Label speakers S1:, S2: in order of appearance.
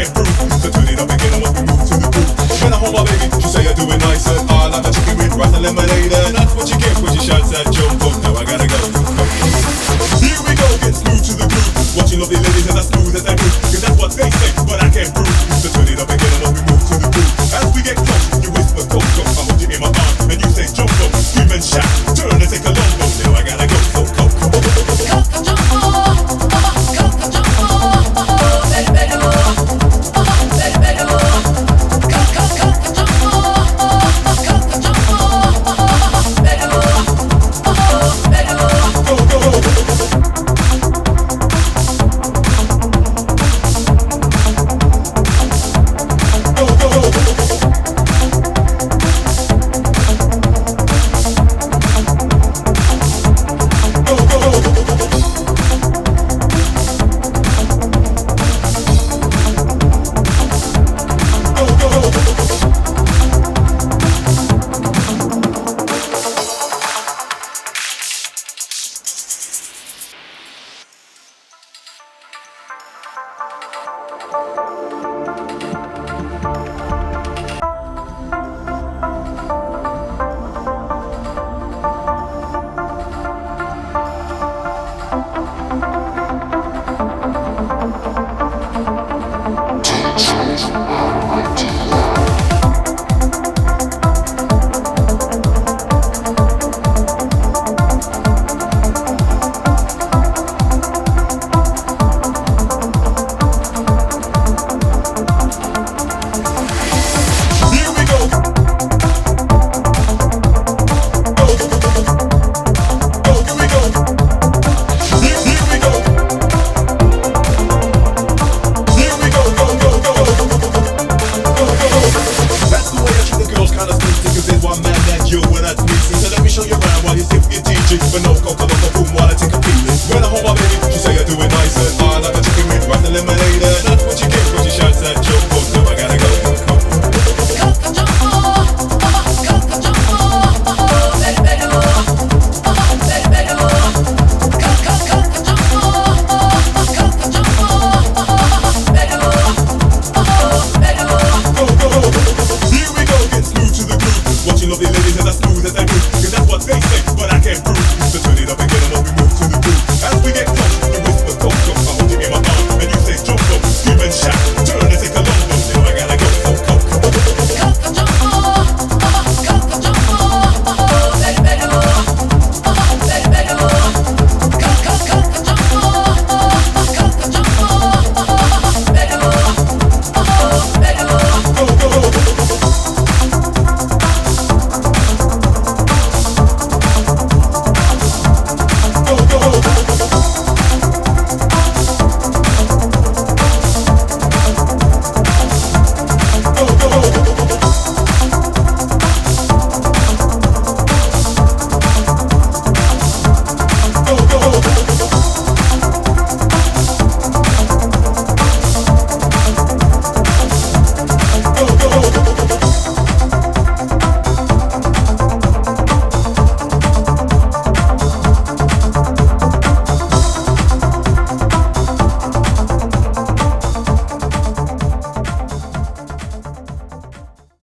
S1: can't prove. So turn it up again and what we move to the groove. When I hold my baby, she say I do it nicer. I like a chicken with rice and lemonade, that's what you get when she shouts at Joe. Now I gotta go. Here we go, get smooth to the groove. Watching lovely ladies as I smooth as I do, cause that's what they say, but I can't prove. So turn it up again and what we move to the groove.